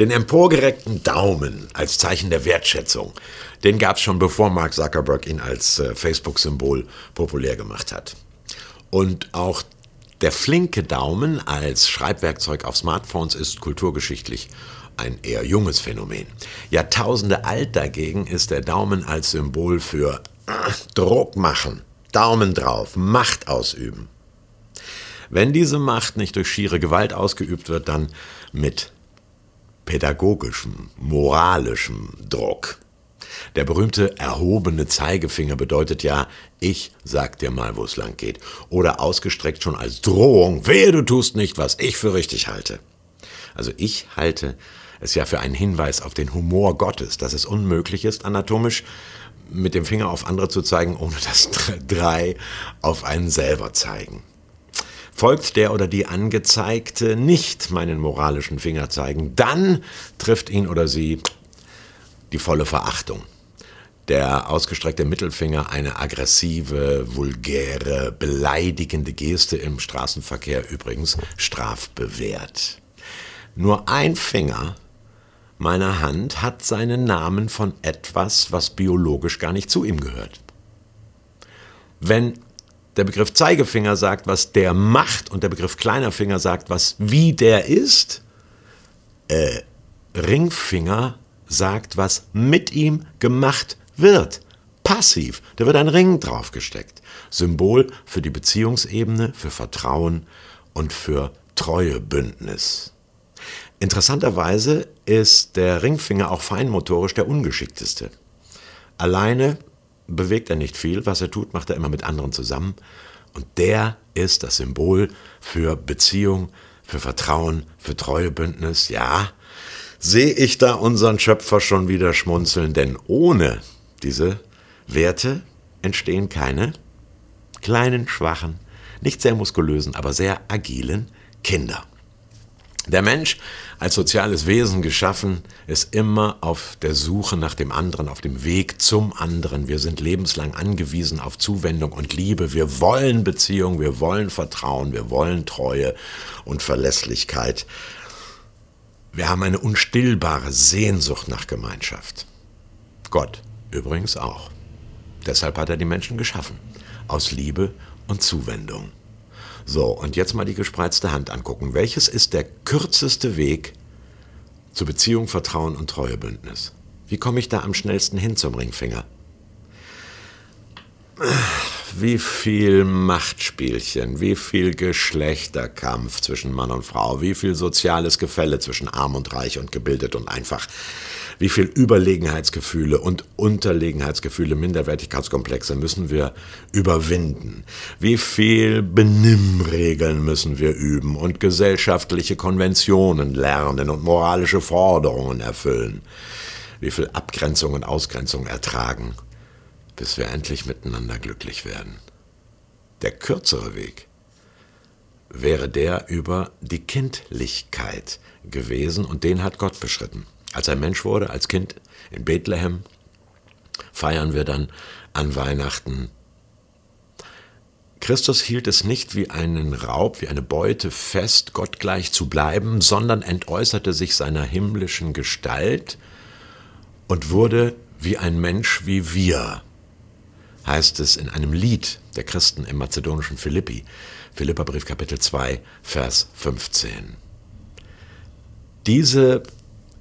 Den emporgereckten Daumen als Zeichen der Wertschätzung, den gab es schon bevor Mark Zuckerberg ihn als äh, Facebook-Symbol populär gemacht hat. Und auch der flinke Daumen als Schreibwerkzeug auf Smartphones ist kulturgeschichtlich ein eher junges Phänomen. Jahrtausende alt dagegen ist der Daumen als Symbol für äh, Druck machen, Daumen drauf, Macht ausüben. Wenn diese Macht nicht durch schiere Gewalt ausgeübt wird, dann mit pädagogischem, moralischem Druck. Der berühmte erhobene Zeigefinger bedeutet ja, ich sag dir mal, wo es lang geht. Oder ausgestreckt schon als Drohung, wehe, du tust nicht, was ich für richtig halte. Also ich halte es ja für einen Hinweis auf den Humor Gottes, dass es unmöglich ist, anatomisch mit dem Finger auf andere zu zeigen, ohne dass drei auf einen selber zeigen. Folgt der oder die Angezeigte nicht meinen moralischen Finger zeigen, dann trifft ihn oder sie die volle Verachtung. Der ausgestreckte Mittelfinger eine aggressive, vulgäre, beleidigende Geste im Straßenverkehr übrigens strafbewehrt. Nur ein Finger meiner Hand hat seinen Namen von etwas, was biologisch gar nicht zu ihm gehört. Wenn der Begriff Zeigefinger sagt, was der macht, und der Begriff kleiner Finger sagt, was wie der ist. Äh, Ringfinger sagt, was mit ihm gemacht wird. Passiv. Da wird ein Ring draufgesteckt. Symbol für die Beziehungsebene, für Vertrauen und für Treuebündnis. Interessanterweise ist der Ringfinger auch feinmotorisch der ungeschickteste. Alleine bewegt er nicht viel. Was er tut, macht er immer mit anderen zusammen. Und der ist das Symbol für Beziehung, für Vertrauen, für Treuebündnis. Ja, sehe ich da unseren Schöpfer schon wieder schmunzeln, denn ohne diese Werte entstehen keine kleinen, schwachen, nicht sehr muskulösen, aber sehr agilen Kinder. Der Mensch als soziales Wesen geschaffen ist immer auf der Suche nach dem anderen, auf dem Weg zum anderen. Wir sind lebenslang angewiesen auf Zuwendung und Liebe. Wir wollen Beziehung, wir wollen Vertrauen, wir wollen Treue und Verlässlichkeit. Wir haben eine unstillbare Sehnsucht nach Gemeinschaft. Gott übrigens auch. Deshalb hat er die Menschen geschaffen. Aus Liebe und Zuwendung. So, und jetzt mal die gespreizte Hand angucken. Welches ist der kürzeste Weg zu Beziehung, Vertrauen und Treuebündnis? Wie komme ich da am schnellsten hin zum Ringfinger? Wie viel Machtspielchen, wie viel Geschlechterkampf zwischen Mann und Frau, wie viel soziales Gefälle zwischen arm und reich und gebildet und einfach wie viel Überlegenheitsgefühle und Unterlegenheitsgefühle, Minderwertigkeitskomplexe müssen wir überwinden? Wie viel Benimmregeln müssen wir üben und gesellschaftliche Konventionen lernen und moralische Forderungen erfüllen? Wie viel Abgrenzung und Ausgrenzung ertragen, bis wir endlich miteinander glücklich werden? Der kürzere Weg wäre der über die Kindlichkeit gewesen und den hat Gott beschritten. Als er Mensch wurde, als Kind in Bethlehem, feiern wir dann an Weihnachten. Christus hielt es nicht wie einen Raub, wie eine Beute fest, gottgleich zu bleiben, sondern entäußerte sich seiner himmlischen Gestalt und wurde wie ein Mensch wie wir, heißt es in einem Lied der Christen im mazedonischen Philippi, Philipperbrief Kapitel 2, Vers 15. Diese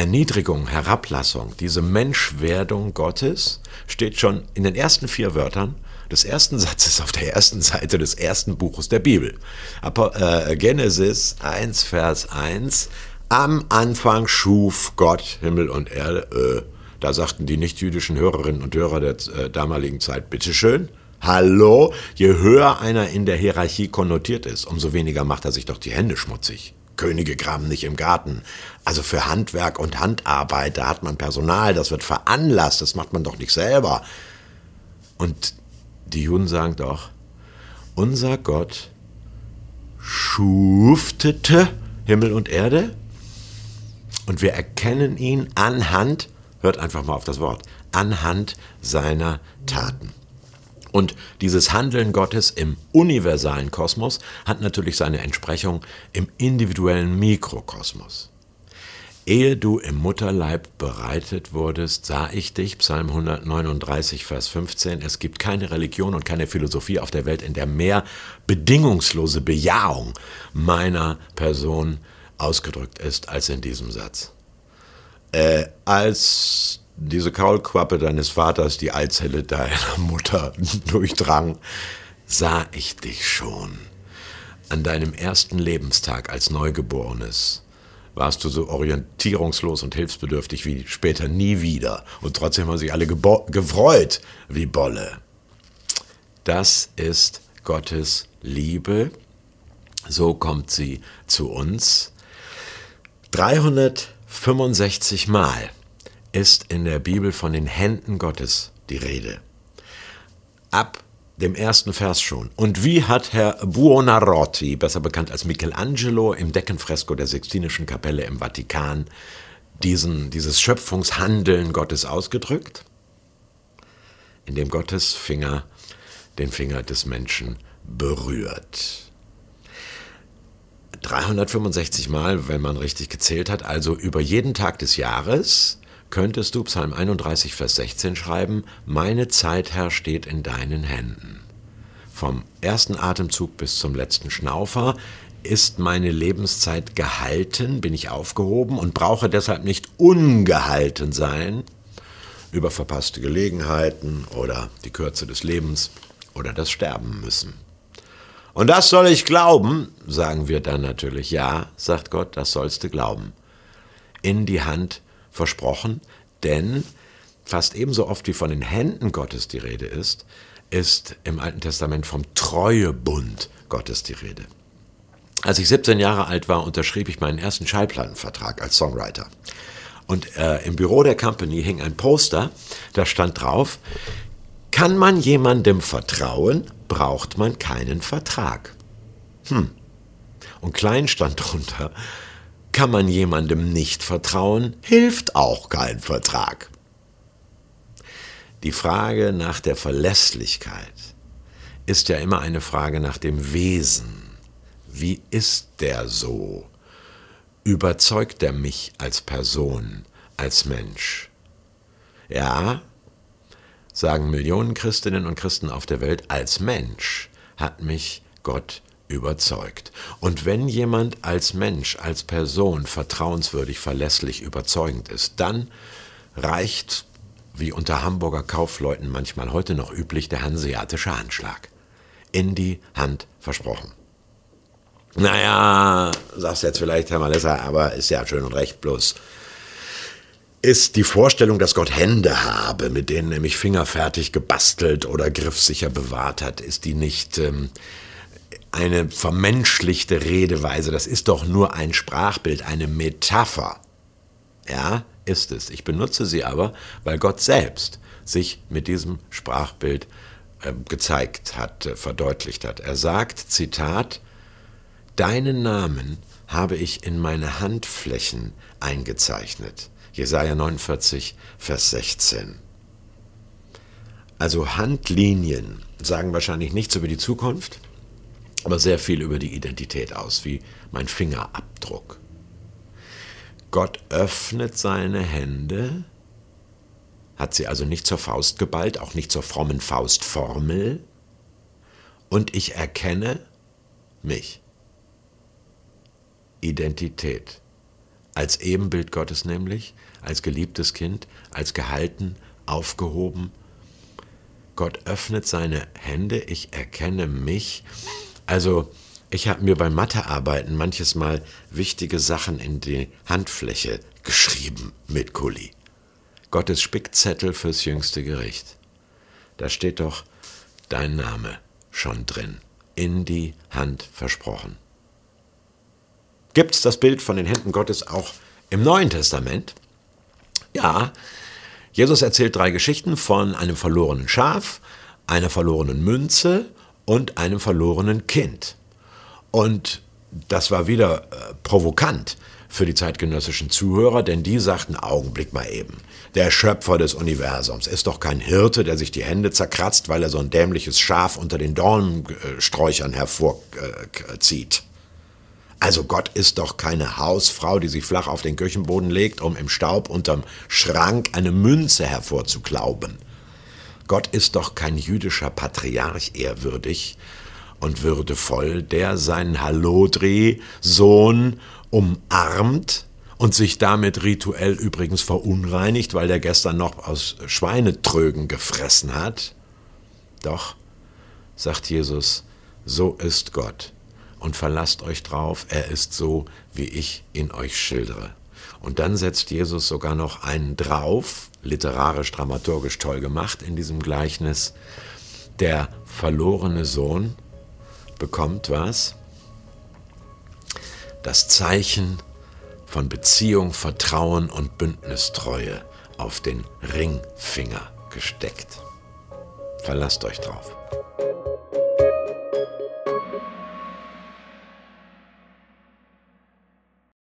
Erniedrigung, Herablassung, diese Menschwerdung Gottes steht schon in den ersten vier Wörtern des ersten Satzes auf der ersten Seite des ersten Buches der Bibel. Äh, Genesis 1, Vers 1. Am Anfang schuf Gott Himmel und Erde. Äh, da sagten die nichtjüdischen Hörerinnen und Hörer der äh, damaligen Zeit, bitteschön. Hallo, je höher einer in der Hierarchie konnotiert ist, umso weniger macht er sich doch die Hände schmutzig. Könige graben nicht im Garten. Also für Handwerk und Handarbeit, da hat man Personal, das wird veranlasst, das macht man doch nicht selber. Und die Juden sagen doch, unser Gott schuftete Himmel und Erde und wir erkennen ihn anhand, hört einfach mal auf das Wort, anhand seiner Taten. Und dieses Handeln Gottes im universalen Kosmos hat natürlich seine Entsprechung im individuellen Mikrokosmos. Ehe du im Mutterleib bereitet wurdest, sah ich dich, Psalm 139, Vers 15. Es gibt keine Religion und keine Philosophie auf der Welt, in der mehr bedingungslose Bejahung meiner Person ausgedrückt ist als in diesem Satz. Äh, als diese Kaulquappe deines Vaters die Eizelle deiner Mutter durchdrang, sah ich dich schon. An deinem ersten Lebenstag als Neugeborenes warst du so orientierungslos und hilfsbedürftig wie später nie wieder. Und trotzdem haben sich alle gefreut wie Bolle. Das ist Gottes Liebe. So kommt sie zu uns. 365 Mal ist in der Bibel von den Händen Gottes die Rede. Ab dem ersten Vers schon. Und wie hat Herr Buonarroti, besser bekannt als Michelangelo im Deckenfresko der Sixtinischen Kapelle im Vatikan, diesen, dieses Schöpfungshandeln Gottes ausgedrückt? Indem Gottes Finger den Finger des Menschen berührt. 365 Mal, wenn man richtig gezählt hat, also über jeden Tag des Jahres, könntest du Psalm 31, Vers 16 schreiben, meine Zeit, Herr, steht in deinen Händen. Vom ersten Atemzug bis zum letzten Schnaufer ist meine Lebenszeit gehalten, bin ich aufgehoben und brauche deshalb nicht ungehalten sein über verpasste Gelegenheiten oder die Kürze des Lebens oder das Sterben müssen. Und das soll ich glauben, sagen wir dann natürlich. Ja, sagt Gott, das sollst du glauben. In die Hand versprochen, denn fast ebenso oft wie von den Händen Gottes die Rede ist, ist im Alten Testament vom Treuebund Gottes die Rede. Als ich 17 Jahre alt war, unterschrieb ich meinen ersten Schallplattenvertrag als Songwriter. Und äh, im Büro der Company hing ein Poster, da stand drauf, kann man jemandem vertrauen, braucht man keinen Vertrag. Hm. Und klein stand drunter, kann man jemandem nicht vertrauen, hilft auch kein Vertrag. Die Frage nach der Verlässlichkeit ist ja immer eine Frage nach dem Wesen. Wie ist der so? Überzeugt er mich als Person, als Mensch? Ja, sagen Millionen Christinnen und Christen auf der Welt, als Mensch hat mich Gott überzeugt. Und wenn jemand als Mensch, als Person vertrauenswürdig, verlässlich, überzeugend ist, dann reicht, wie unter Hamburger Kaufleuten manchmal heute noch üblich, der hanseatische Handschlag. In die Hand versprochen. Naja, sagst jetzt vielleicht, Herr Malessa, aber ist ja schön und recht, bloß ist die Vorstellung, dass Gott Hände habe, mit denen er mich fingerfertig gebastelt oder griffsicher bewahrt hat, ist die nicht ähm, eine vermenschlichte Redeweise. Das ist doch nur ein Sprachbild, eine Metapher. Ja, ist es. Ich benutze sie aber, weil Gott selbst sich mit diesem Sprachbild äh, gezeigt hat, äh, verdeutlicht hat. Er sagt, Zitat, Deinen Namen habe ich in meine Handflächen eingezeichnet. Jesaja 49, Vers 16. Also Handlinien sagen wahrscheinlich nichts über die Zukunft, aber sehr viel über die Identität aus, wie mein Fingerabdruck. Gott öffnet seine Hände, hat sie also nicht zur Faust geballt, auch nicht zur frommen Faustformel, und ich erkenne mich. Identität. Als Ebenbild Gottes nämlich, als geliebtes Kind, als gehalten, aufgehoben. Gott öffnet seine Hände, ich erkenne mich also ich habe mir beim Mathearbeiten manches Mal wichtige Sachen in die Handfläche geschrieben mit Kuli. Gottes Spickzettel fürs jüngste Gericht. Da steht doch dein Name schon drin, in die Hand versprochen. Gibt es das Bild von den Händen Gottes auch im Neuen Testament? Ja, Jesus erzählt drei Geschichten von einem verlorenen Schaf, einer verlorenen Münze und einem verlorenen Kind. Und das war wieder äh, provokant für die zeitgenössischen Zuhörer, denn die sagten, Augenblick mal eben, der Schöpfer des Universums ist doch kein Hirte, der sich die Hände zerkratzt, weil er so ein dämliches Schaf unter den Dornensträuchern hervorzieht. Also Gott ist doch keine Hausfrau, die sich flach auf den Küchenboden legt, um im Staub unterm Schrank eine Münze hervorzuklauben. Gott ist doch kein jüdischer Patriarch ehrwürdig und würdevoll, der seinen Hallodri-Sohn umarmt und sich damit rituell übrigens verunreinigt, weil der gestern noch aus Schweinetrögen gefressen hat. Doch, sagt Jesus, so ist Gott und verlasst euch drauf, er ist so, wie ich ihn euch schildere. Und dann setzt Jesus sogar noch einen drauf, literarisch, dramaturgisch toll gemacht in diesem Gleichnis. Der verlorene Sohn bekommt was? Das Zeichen von Beziehung, Vertrauen und Bündnistreue auf den Ringfinger gesteckt. Verlasst euch drauf.